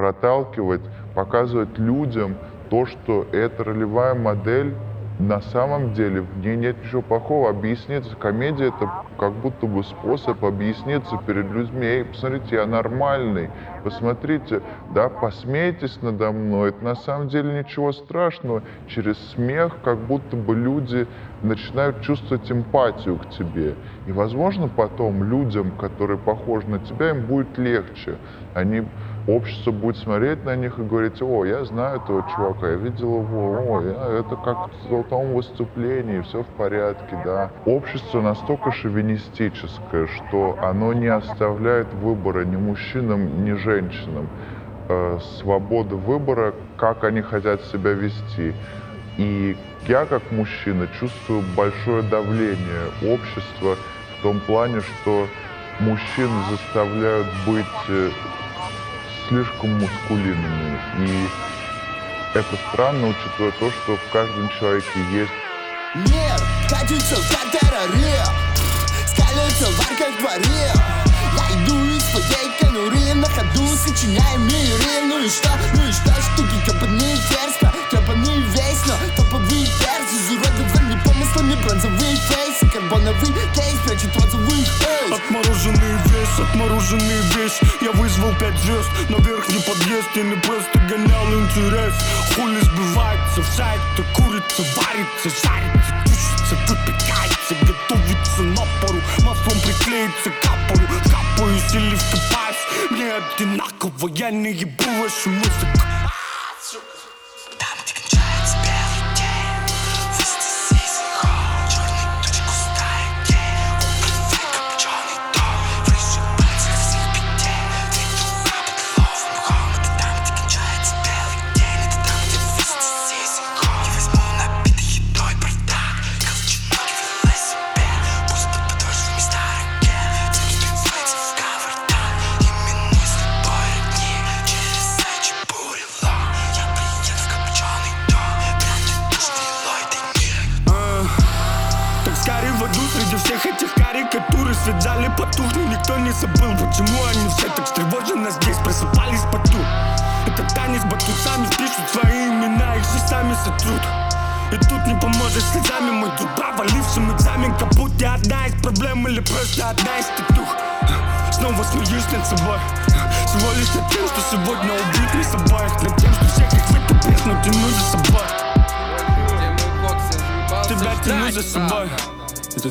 проталкивать, показывать людям то, что эта ролевая модель на самом деле в ней нет ничего плохого. Объясниться, комедия это как будто бы способ объясниться перед людьми. Эй, посмотрите, я нормальный. Посмотрите, да, посмейтесь надо мной. Это на самом деле ничего страшного. Через смех как будто бы люди начинают чувствовать эмпатию к тебе. И, возможно, потом людям, которые похожи на тебя, им будет легче. Они общество будет смотреть на них и говорить, о, я знаю этого чувака, я видел его, о, я, это как в том выступлении, все в порядке, да. Общество настолько шовинистическое, что оно не оставляет выбора ни мужчинам, ни женщинам. Э, свободы выбора, как они хотят себя вести. И я, как мужчина, чувствую большое давление общества в том плане, что мужчин заставляют быть э, слишком мускулинными. И это странно, учитывая то, что в каждом человеке есть... Мир катится как террорист, скалится в арках дворе. Я иду из своей конуры на ходу, сочиняя миры. Ну и что, ну и что, штуки копанные дерзко, копанные весно, топовые перцы, изуродованы помыслами, бронзовые фейсы, карбоновый кейс прячет розовый фейс. Отмороженный весь, отмороженный весь, я вызвал пять звезд на верхний подъезд, я не просто гонял интерес. Хули сбивается в сайте, курица варится, жарится, тушится, выпекается, готовится на пару, маслом приклеится капаю, капаюсь или вкопаюсь, мне одинаково, я не ебу вашу музыку.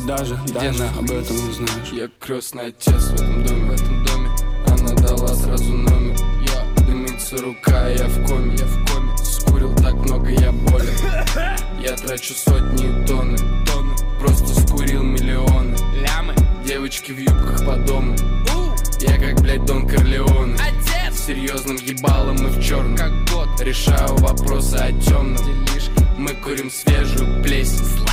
Даже, даже об этом не знаешь. Я крестный отец в этом доме, в этом доме. Она дала сразу номер. Я дымится рука, я в коме, я в коме. Скурил так много, я болен. Я трачу сотни и тонны, тонны Просто скурил миллионы. Лямы. Девочки в юбках по дому. Я как, блядь, Дон Корлеоне. Отец! Серьезным ебалом и в черном Как год. Решаю вопросы о темном Мы курим свежую плесень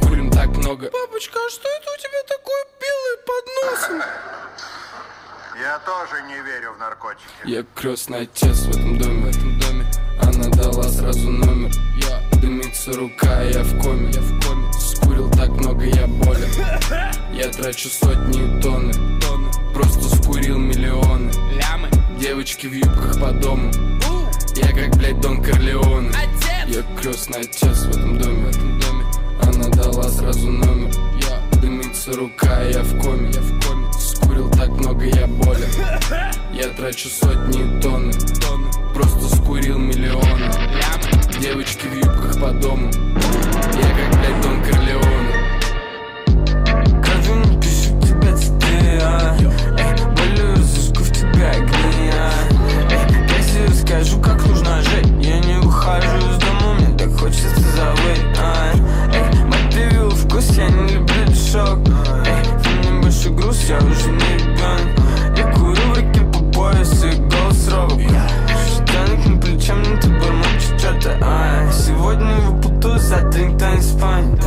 курим так много Папочка, а что это у тебя такой белый под носом? Я тоже не верю в наркотики. Я крестный отец в этом доме, в этом доме. Она дала сразу номер. Я дымится рука, я в коме, я в коме. Скурил так много, я болен. Я трачу сотни тонны, тонны. Просто скурил миллионы. Лямы. Девочки в юбках по дому. Я как, блядь, Дон Корлеоне. Я крестный отец в этом доме, в этом доме. Она дала сразу номер. Я дымится рука, я в коме, я в коме. Скурил так много, я болен. Я трачу сотни тонны, тонны Просто скурил миллионы. Девочки в юбках по дому. Я как, блядь, Дон Корлеоне. Кровью не пишу тебя а хочется забыть, а вкус, я не люблю дешок Эй, ты мне больше груз, я уже не ребенок Я курю в руке по поясу и голос робок Штаник на плече, мне ты бормочешь что-то а, Сегодня выпутаю, завтра никто не спанет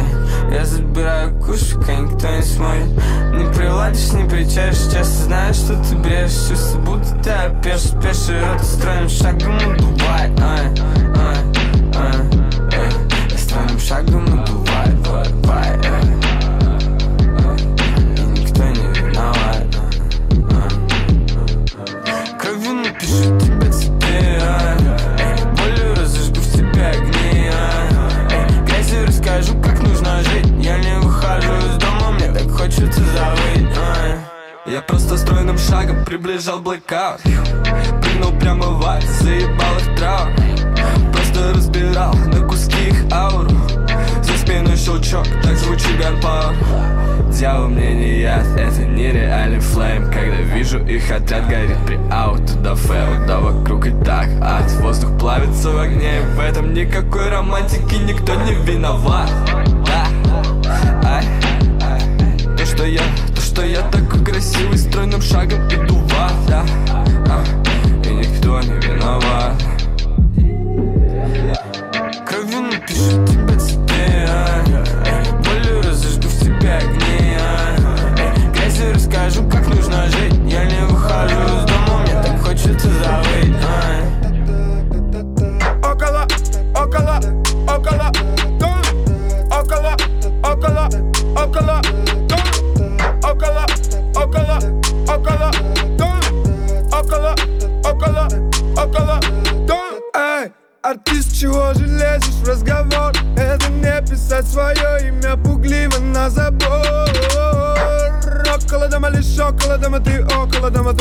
Я забираю куш, пока никто не смотрит. Не приладишь, не причаешь, часто знаешь, что ты брешешь. Чувство, будто ты опешишь, пеший рот Стройным шагом убывает, ай, ай, ай, шагом наплывай, плывай И никто не виноват. Кровью напишу тебе теперь. Болью разожгу в тебя огни. Эй, грязью расскажу, как нужно жить. Я не выхожу из дома, мне так хочется завыть. Я просто стройным шагом приближал блэкаут. Прыгнул прямо в ад, заебал их траур. Просто разбирал на куски их ауру щелчок, так звучит ганпауэр Дьявол мне не яд, это нереальный флейм. Когда вижу их отряд горит при ауту до фэу Да вокруг и так. Ад, воздух плавится в огне В этом никакой романтики никто не виноват. Да, ай, то, что я, то, что я такой красивый, стройным шагом иду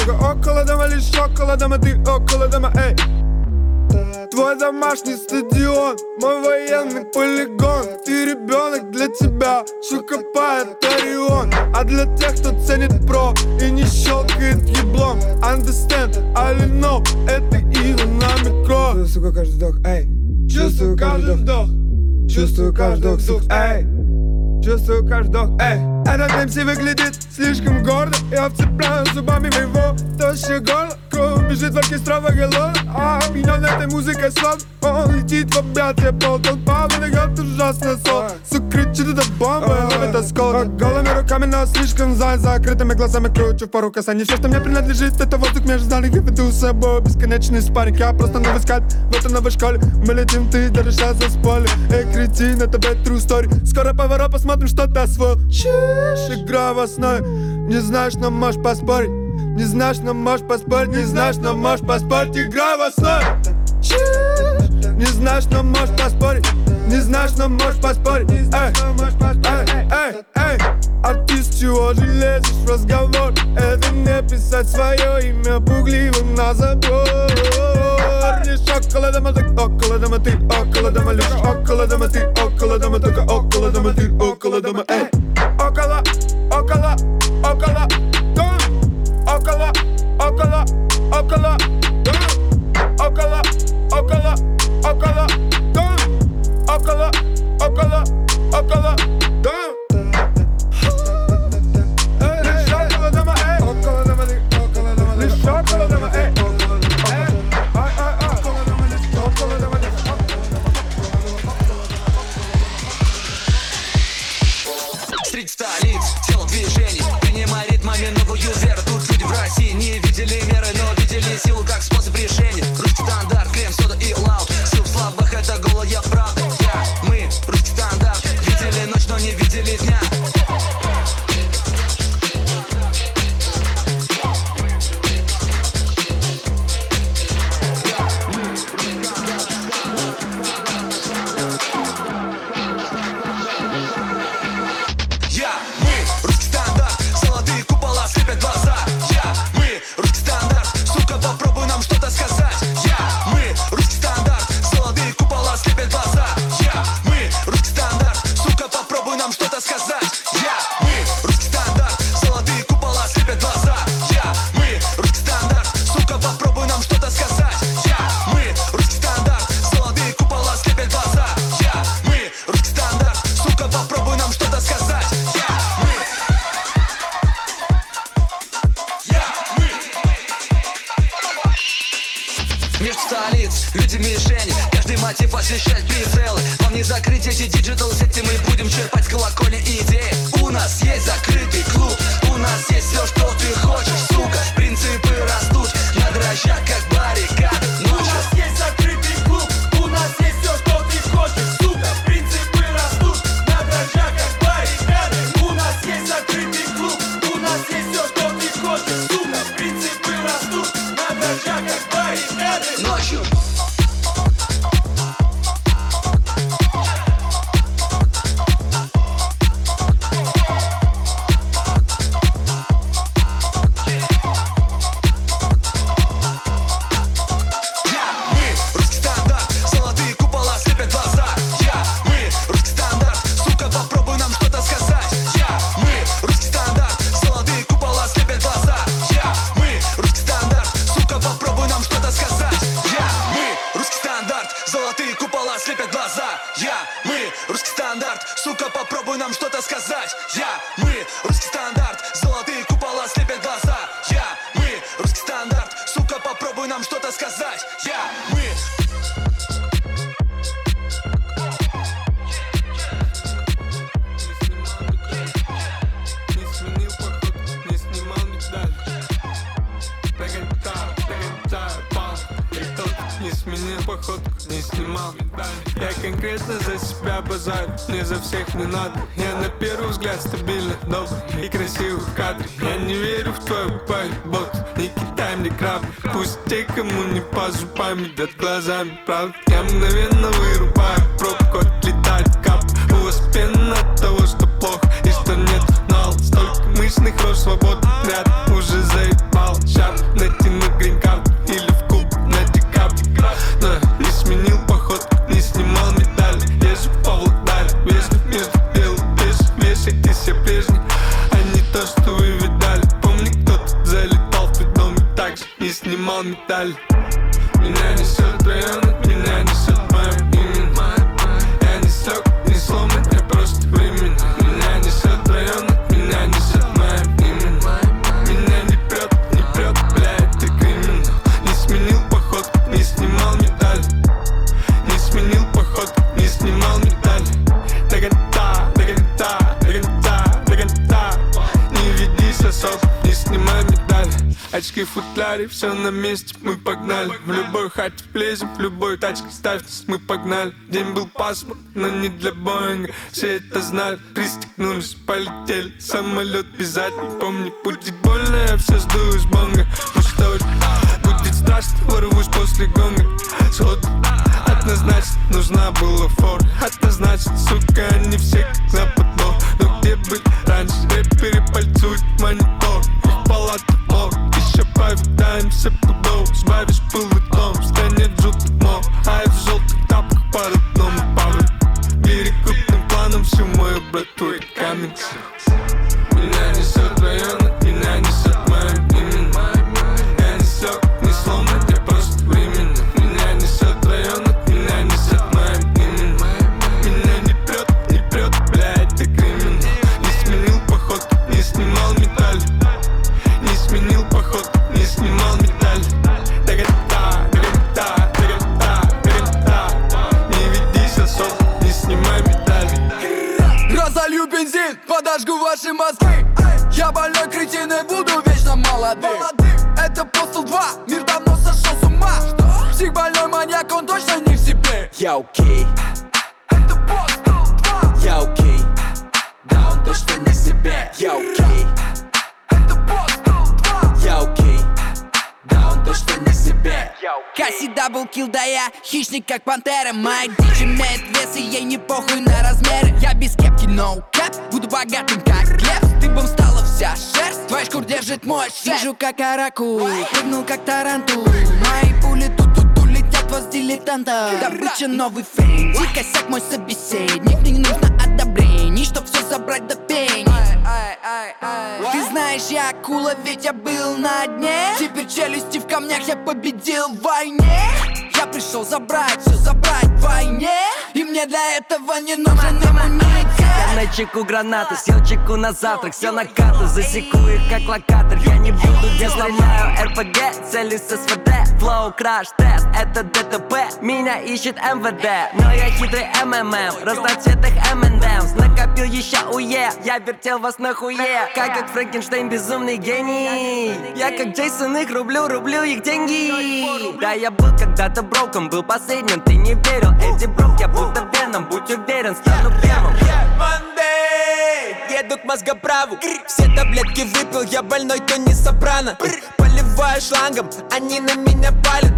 только около дома, лишь около дома, ты около дома, эй. Твой домашний стадион, мой военный полигон. Ты ребенок для тебя, что копает Орион А для тех, кто ценит про и не щелкает еблом. Understand, I know, это Ива на микро Чувствую, каждый вдох, эй. Чувствую каждый вдох. Чувствую каждый вдох, эй Чувствую каждый вдох, эй Этот МС выглядит слишком гордо Я вцепляю зубами в его тощее горло Кровь бежит в оркестровой голове А меня на этой музыкой слов Он летит в объятия полтолпа Выногает ужасный сон Сука кричит, это бомба, ловит осколок Голыми руками, но слишком за закрытыми глазами Кручу в пару касаний Все, что мне принадлежит, это воздух между нами Я веду с собой бесконечный спарринг Я просто новый скальп в этой новой школе Мы летим, ты даже сейчас за спойлер Эй, кретин, это бэт true story. Скоро поворот, посмотрим, что ты освоил Чиш, игра в основе Не знаешь, но можешь поспорить Не знаешь, но можешь поспорить Не знаешь, но можешь поспорить. Игра в Не знаешь, но можешь поспорить. Не знаешь, но можешь поспорить. Эй, эй, эй, эй. Артист, чего же лезешь в разговор? Это не писать свое имя пугливым на забор. Лишь около дома, так около дома Ты около дома, лишь около дома Ты Я, мы, Между столиц, люди мишени Каждый мотив освещает прицелы. Вам не закрыть эти digital сети Мы будем черпать колокольни идеи. У нас есть закрытый клуб У нас есть все, что ты хочешь, сука. Принципы растут на дрожжах, как баррикады. Ну У нас есть закрытый баррикады Ночью попробуй нам что-то сказать себя базарю, не за всех не надо. Я на первый взгляд стабильно, добрый и красивый кадре Я не верю в твою бот, не китай мне краб Пусть те, кому не по зубам, едят глазами, правда. Я мгновенно вырубаю пробку, отлетает кап. У вас пена от того, что плохо и что нет нал Столько мышных рож свободный ряд capital. Все на месте, мы погнали. В любой хате влезем, в любой тачке ставьтесь, мы погнали День был пасмурный, но не для Боинга. Все это знали, пристегнулись, полетели. Самолет обязательно, помни, будет больно, я все сдую из бонга. Ну что ж, будет страшно, ворвусь после гонга. Сходу, однозначно, нужна была фора Однозначно, сука, они все на подбор. Но где быть раньше, рэперы пальцуют монитор. В палату повидаемся пудов Сбавишь пыл и том, в стране жутых мор А я в желтых тапках по родному павлю Бери крупным планом всю мою брату и камень Бензин, подожгу ваши мозги. Я больной кретин и буду вечно молодым. Это Постул 2, мир давно сошел с ума. Псих больной маньяк, он точно не в себе. Я окей, Это Постул 2, я окей. Да, он точно не в себе. Я окей, Касси даблкил, да я хищник, как пантера. Моя дичь имеет вес, и ей не похуй на размеры. Я без кепки, no cap, буду богатым, как лев. Ты бом стала вся шерсть, твой шкур держит мой шеф Вижу, как аракул, прыгнул, как тарантул. Мои пули тут улетят вас дилетантов Добыча новый фейн, и косяк мой собеседник. Не нужно одобрений, чтоб все забрать до пени Ты знаешь, я акула, ведь я был на дне. Теперь челюсти в камнях, я победил в войне. Я пришел забрать, все забрать в войне. И мне для этого не нужен иммунитет. Я на чеку гранаты, съел чеку на завтрак. Все на карту, засеку их как локатор. Я не буду, где сломаю РПГ Цели с СВД, флоу, краш, тест. Это ДТП, меня ищет МВД Но я хитрый МММ, разноцветных M&M's Накопил еще УЕ, я вертел вас на хуе. Как как Франкенштейн, безумный гений. Я как Джейсон их рублю, рублю их деньги. Да, я был когда-то броком, был последним, ты не верил. Эдди Брок, я будто веном, будь уверен, стану Мандей Еду к мозгоправу. Все таблетки выпил, я больной, то не сопрано. Поливаю шлангом, они на меня палят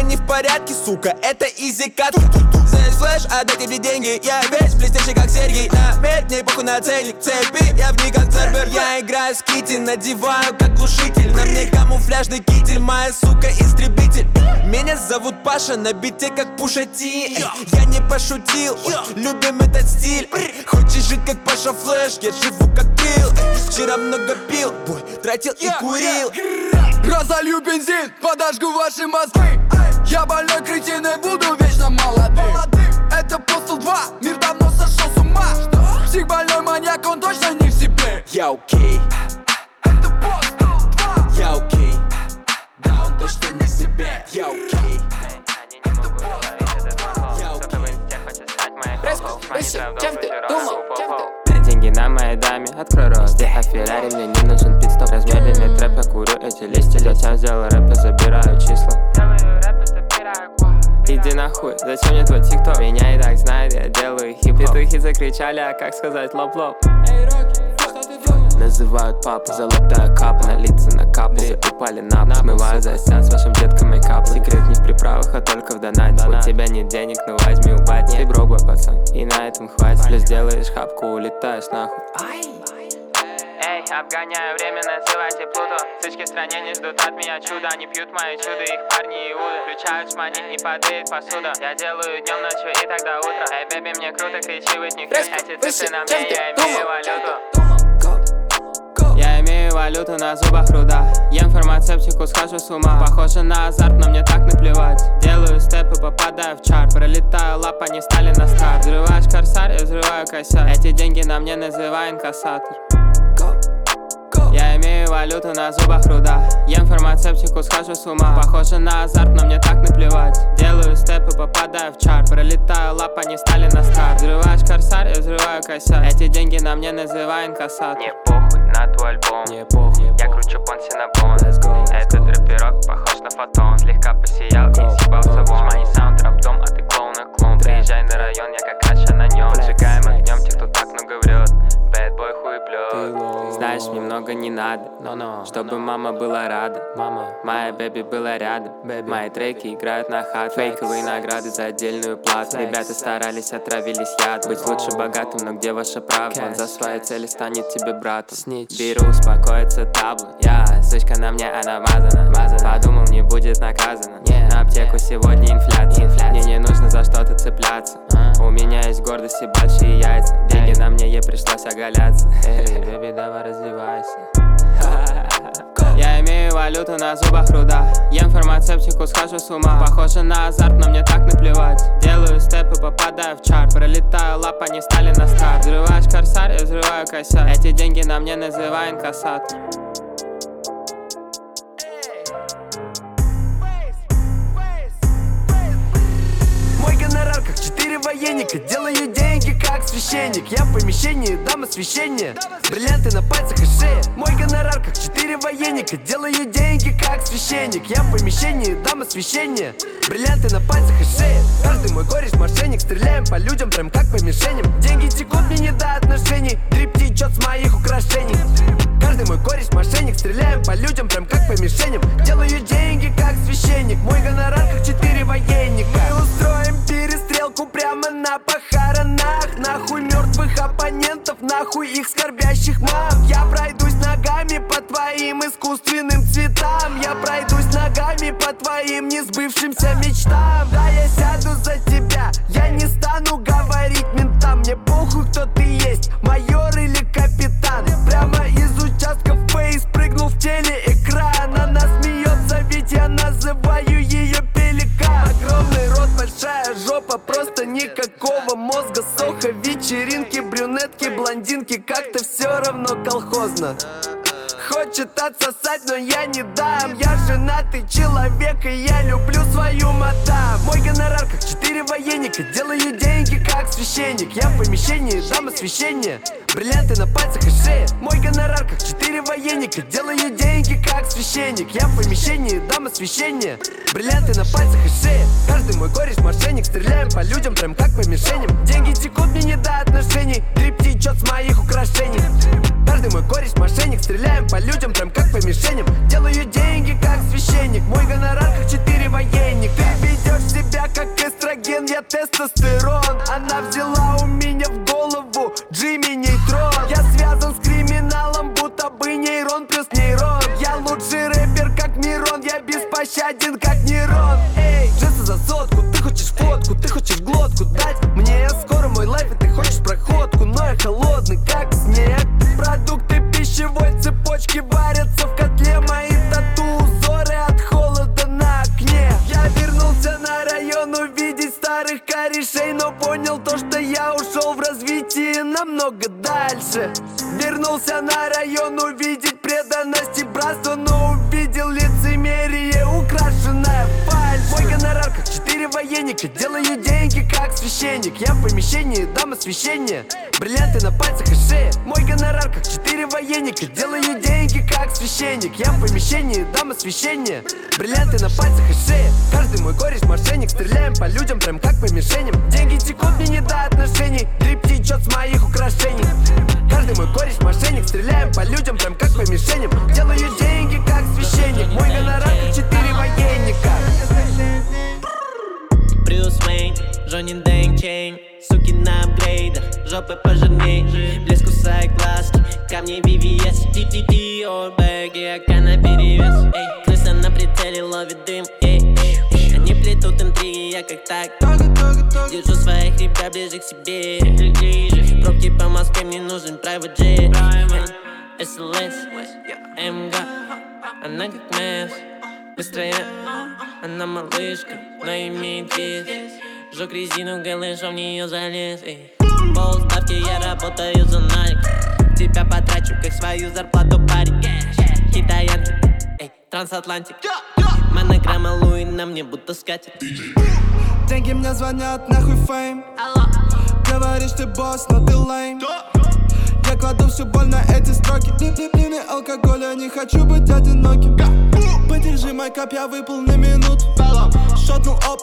Они в порядке, сука, это изи кат. Здесь флэш, отдай тебе деньги Я весь блестящий, как Сергей. На медь, мне похуй на ценник Цепи, я в них как Цербер Я играю с Кити, надеваю как глушитель. На мне камуфляжный китель, моя сука истребитель. Меня зовут Паша, на бите как Пушати. Я не пошутил, любим этот стиль. Хочешь жить как Паша Флэш, я живу как Килл Вчера много пил, бой, тратил и курил. Разолью бензин, подожгу ваши мозги Я больной кретин и буду вечно молодым. Это Постул 2, мир давно сошел с ума. Псих больной маньяк, он точно не в себе. Я окей. Я окей. Да, он точно не в себе. Я окей. Я Чем ты думал? Деньги на моей даме, открой рот. Здесь Феррари, мне не нужен пидстоп Размеренный трэп, я курю эти листья. Затем сделал рэп и забираю числа Иди нахуй, зачем мне твой тикток? Меня и так знают, я делаю хип Петухи закричали, а как сказать лоп-лоп? Называют папу, золотая капа На лица накапали, упали на пол. Смываю за стен с вашим детком мейкап Секрет не в приправах, а только в донате. У тебя нет денег, ну возьми у бати Ты брогвой, пацан, и на этом хватит. Плюс делаешь хапку, улетаешь нахуй. Эй, обгоняю время, называйте Плуту Сычки в стране не ждут от меня чуда. Они пьют мои чудо, их парни иуды Включают шмани и падает посуда. Я делаю днем, ночью и тогда утро. Эй, бэби, мне круто, кричи, with них Эти цифры на мне, я имею валюту. Я имею валюту на зубах руда. Ем фармацевтику, схожу с ума. Похоже на азарт, но мне так наплевать. Делаю степы, попадаю в чарт Пролетаю лап, они стали на старт. Взрываешь корсар, я взрываю косяк Эти деньги на мне называй инкассатор валюту на зубах руда. Ем фармацевтику, схожу с ума. Похоже на азарт, но мне так наплевать. Делаю степы, попадаю в чарт Пролетаю лап, они стали на старт. Взрываешь корсар, я взрываю косяк Эти деньги на мне называй инкассатор Не похуй на твой альбом. Не похуй, Я кручу понси на бон. Let's go, let's Этот рэперок похож на фотон. Слегка посиял и съебался вон Мои саунд дом, а ты клоун и клоун Приезжай на район, я как Аша на нем. Сжигаем огнем тех, кто так много врет Бэд бой хуеплет Знаешь, мне много не надо. Чтобы мама была рада. Мама. Моя бэби была рядом. Мои треки играют на хат. Фейковые награды за отдельную плату. Ребята старались, отравились яд Быть лучше богатым, но где ваша правда? Он за свои цели станет тебе братом. Беру, успокоиться табло. Я, сучка на мне, она мазана Подумал, не будет наказана. На аптеку сегодня инфляция. Мне не нужно за что-то цепляться. У меня есть гордость и большие яйца. Деньги на мне, ей пришлось оголяться. Эй, бэби, давай раздевайся я имею валюту на зубах руда. Ем фармацевтику, схожу с ума. Похоже на азарт, но мне так наплевать. Делаю степы, попадаю в чарт Пролетаю лап, они стали на старт. Взрываешь корсар, я взрываю косяк Эти деньги на мне называй инкассатор военника Делаю деньги как священник. Я в помещении дам освещение Бриллианты на пальцах и шее. Мой гонорар как четыре военника. Делаю деньги как священник. Я в помещении дам освещение Бриллианты на пальцах и шее. Каждый мой кореш мошенник. Стреляем по людям прям как по мишеням. Деньги текут мне не до отношений. Дрип течет с моих украшений. Каждый мой кореш мошенник. Стреляем по людям прям как по мишеням. Делаю деньги как священник. Мой гонорар как четыре военника. Мы устроим перестрелку прямо на похоронах. Нахуй мертвых оппонентов, нахуй их скорбящих мам. Я пройдусь ногами по твоим искусственным цветам. Я пройдусь ногами по твоим несбывшимся мечтам. Да, я сяду за тебя, Хочет отсосать, но я не дам. Я женатый человек, и я люблю свою мадам. Мой гонорар как четыре военника. Делаю деньги как священник. Я в помещении дам освещение. Бриллианты на пальцах и шее Мой гонорар как четыре военника. Делаю деньги как священник. Я в помещении дам освещение. Бриллианты на пальцах и шее Каждый мой кореш мошенник. Стреляем по людям прям как по мишеням. Деньги текут по людям прям как по мишеням. Делаю деньги как священник. Мой гонорар как четыре военник Ты ведешь себя как эстроген, я тестостерон Деньги как священник Я в помещении, дам освещение. Бриллианты на пальцах и шее Каждый мой кореш мошенник. Стреляем по людям прям как по мишеням. Деньги текут мне не до отношений. Drip течет с моих украшений. Каждый мой кореш мошенник. Стреляем по людям прям как по мишеням. Делаю деньги как священник. Мой гонорар как четыре военника Брюс Уэйн, Johnny Dang chain Суки на апгрейдах, жопы пожирней. Блеск кусает глазки, камни VVS TTT, о бэги, ака на перевес. Эй, крыса на прицеле ловит дым эй, эй. Они плетут интриги, я как так. Держу своих ребят ближе к себе. Пробки по Москве, мне нужен private jet. SLS, МГ, она как месс Быстрая, она малышка, но имеет вес. Жег резину голышом, в нее залез эй. Полставки, я работаю за Nike. Тебя потрачу, как свою зарплату, парень. Китаянки, эй, трансатлантик. Монограмма Луи на мне будто скатит. Деньги мне звонят, нахуй фейм. Говоришь, ты босс, но ты лейм Я кладу всю боль на эти строки. Ни, ни, ни, ни алкоголя, не хочу быть одиноким. Подержи мой кап, я выпал на минуту. Шотнул оп,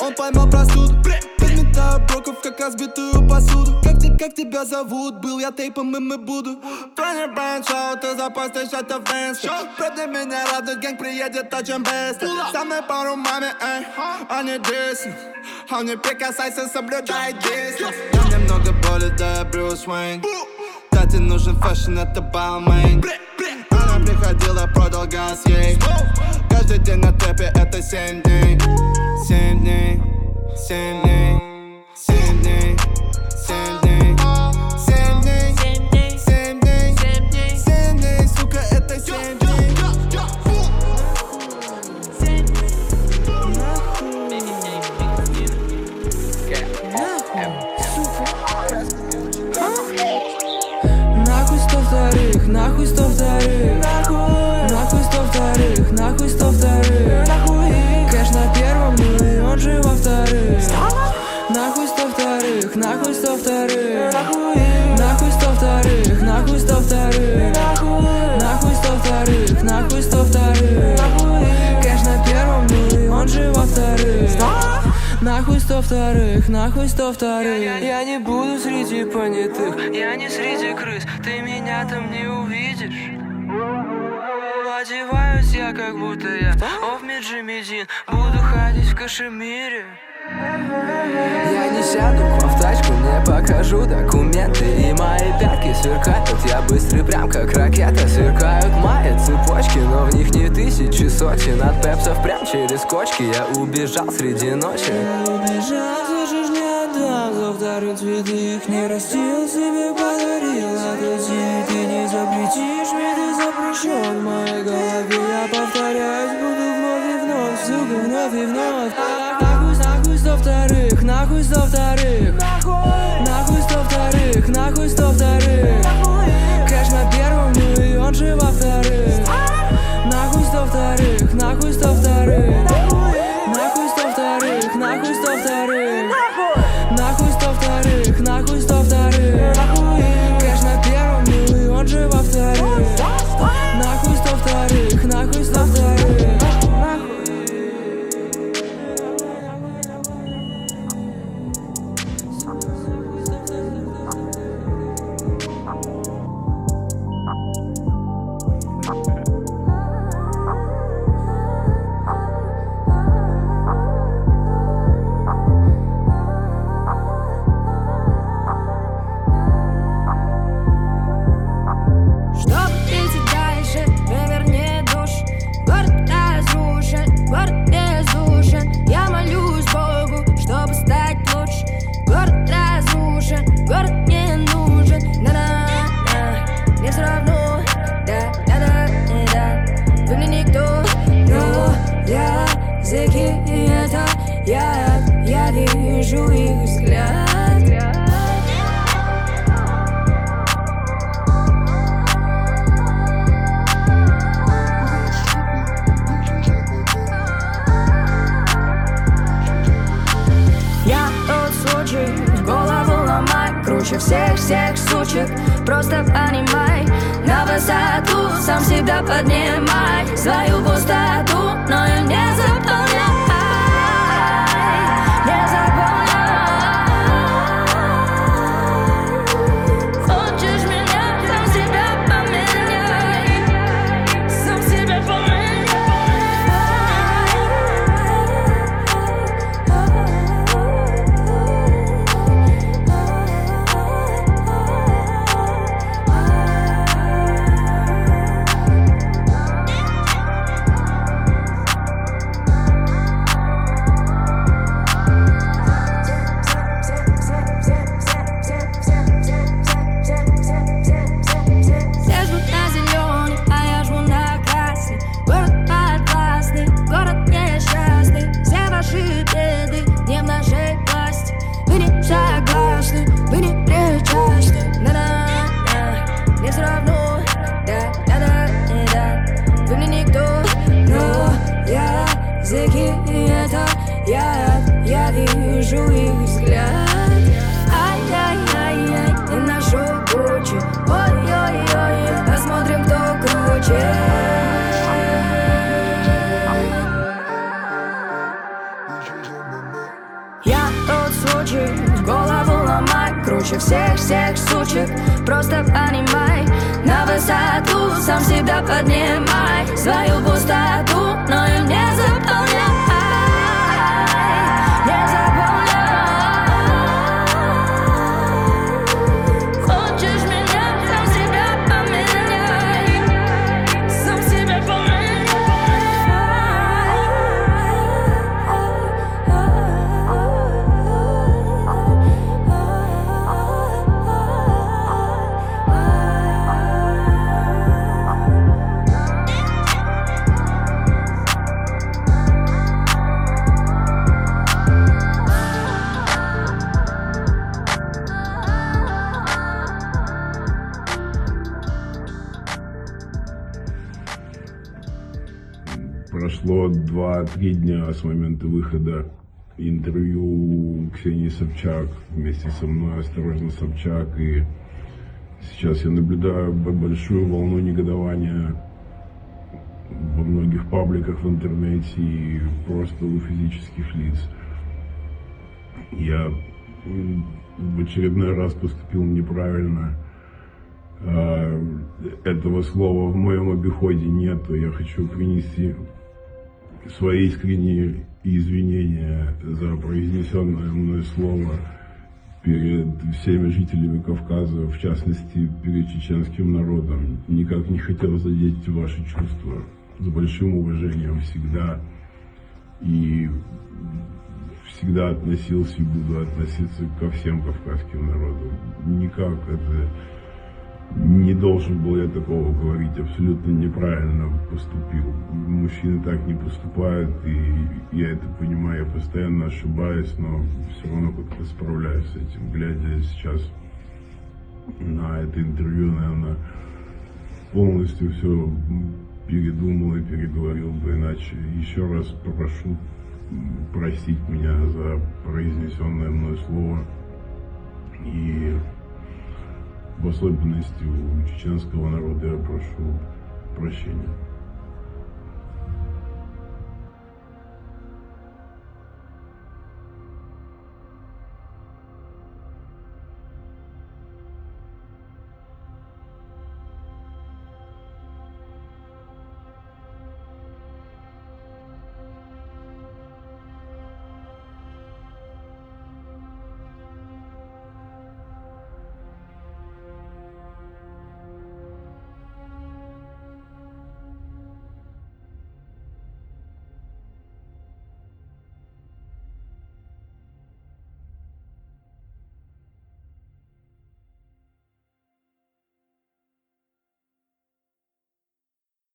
он поймал простуду. Подметаю броков, как разбитую посуду. Как, te- как тебя зовут? Был я тейпом, и буду. Тони Брайан Шоу, ты запостишь это в инсте. Меня радует, гэнг приедет очень быстро. Со мной пару маме, эй, они диснут А не прикасайся, соблюдай дистанс Я немного боли, да я Брюс Уэйн Тате нужен фэшн, это Балмейн Она приходила, продал газ ей. Каждый день на тэпе, это семь дней. Семь дней, семь дней Семь дней, я не сяду в тачку, не покажу документы И мои пятки сверкают, я быстрый прям как ракета Сверкают мои цепочки, но в них не тысячи сотен От пепсов прям через кочки. Я убежал среди ночи. Убежал, слышишь, не отдам за вторые цветы не растил, себе подарил. А ты не запретишь, мне ты запрещен В моей голове. Я повторяюсь, буду вновь и вновь Сука, вновь и вновь сто вторых. Нахуй сто вторых, нахуй сто вторых всех-всех сучек Просто понимай, на высоту сам себя поднимай. Свою пустоту, но не заполняй Круче всех-всех сучек Просто понимай, на высоту сам себя поднимай. Свою пустоту, но ее не заполняй Два-три дня с момента выхода интервью Ксении Собчак вместе со мной, осторожно Собчак, и сейчас я наблюдаю большую волну негодования во многих пабликах в интернете и просто у физических лиц. Я в очередной раз поступил неправильно. А, Этого слова в моем обиходе нету. Я хочу принести свои искренние извинения за произнесенное мной слово перед всеми жителями Кавказа, в частности, перед чеченским народом. Никак не хотел задеть ваши чувства. С большим уважением всегда. И всегда относился и буду относиться ко всем кавказским народам. Никак это не должен был я такого говорить, абсолютно неправильно поступил. Мужчины так не поступают, и я это понимаю, я постоянно ошибаюсь, но все равно как-то справляюсь с этим. Глядя сейчас на это интервью, наверное, полностью все передумал и переговорил бы иначе. Еще раз попрошу простить меня за произнесенное мной слово и в особенности у чеченского народа я прошу прощения.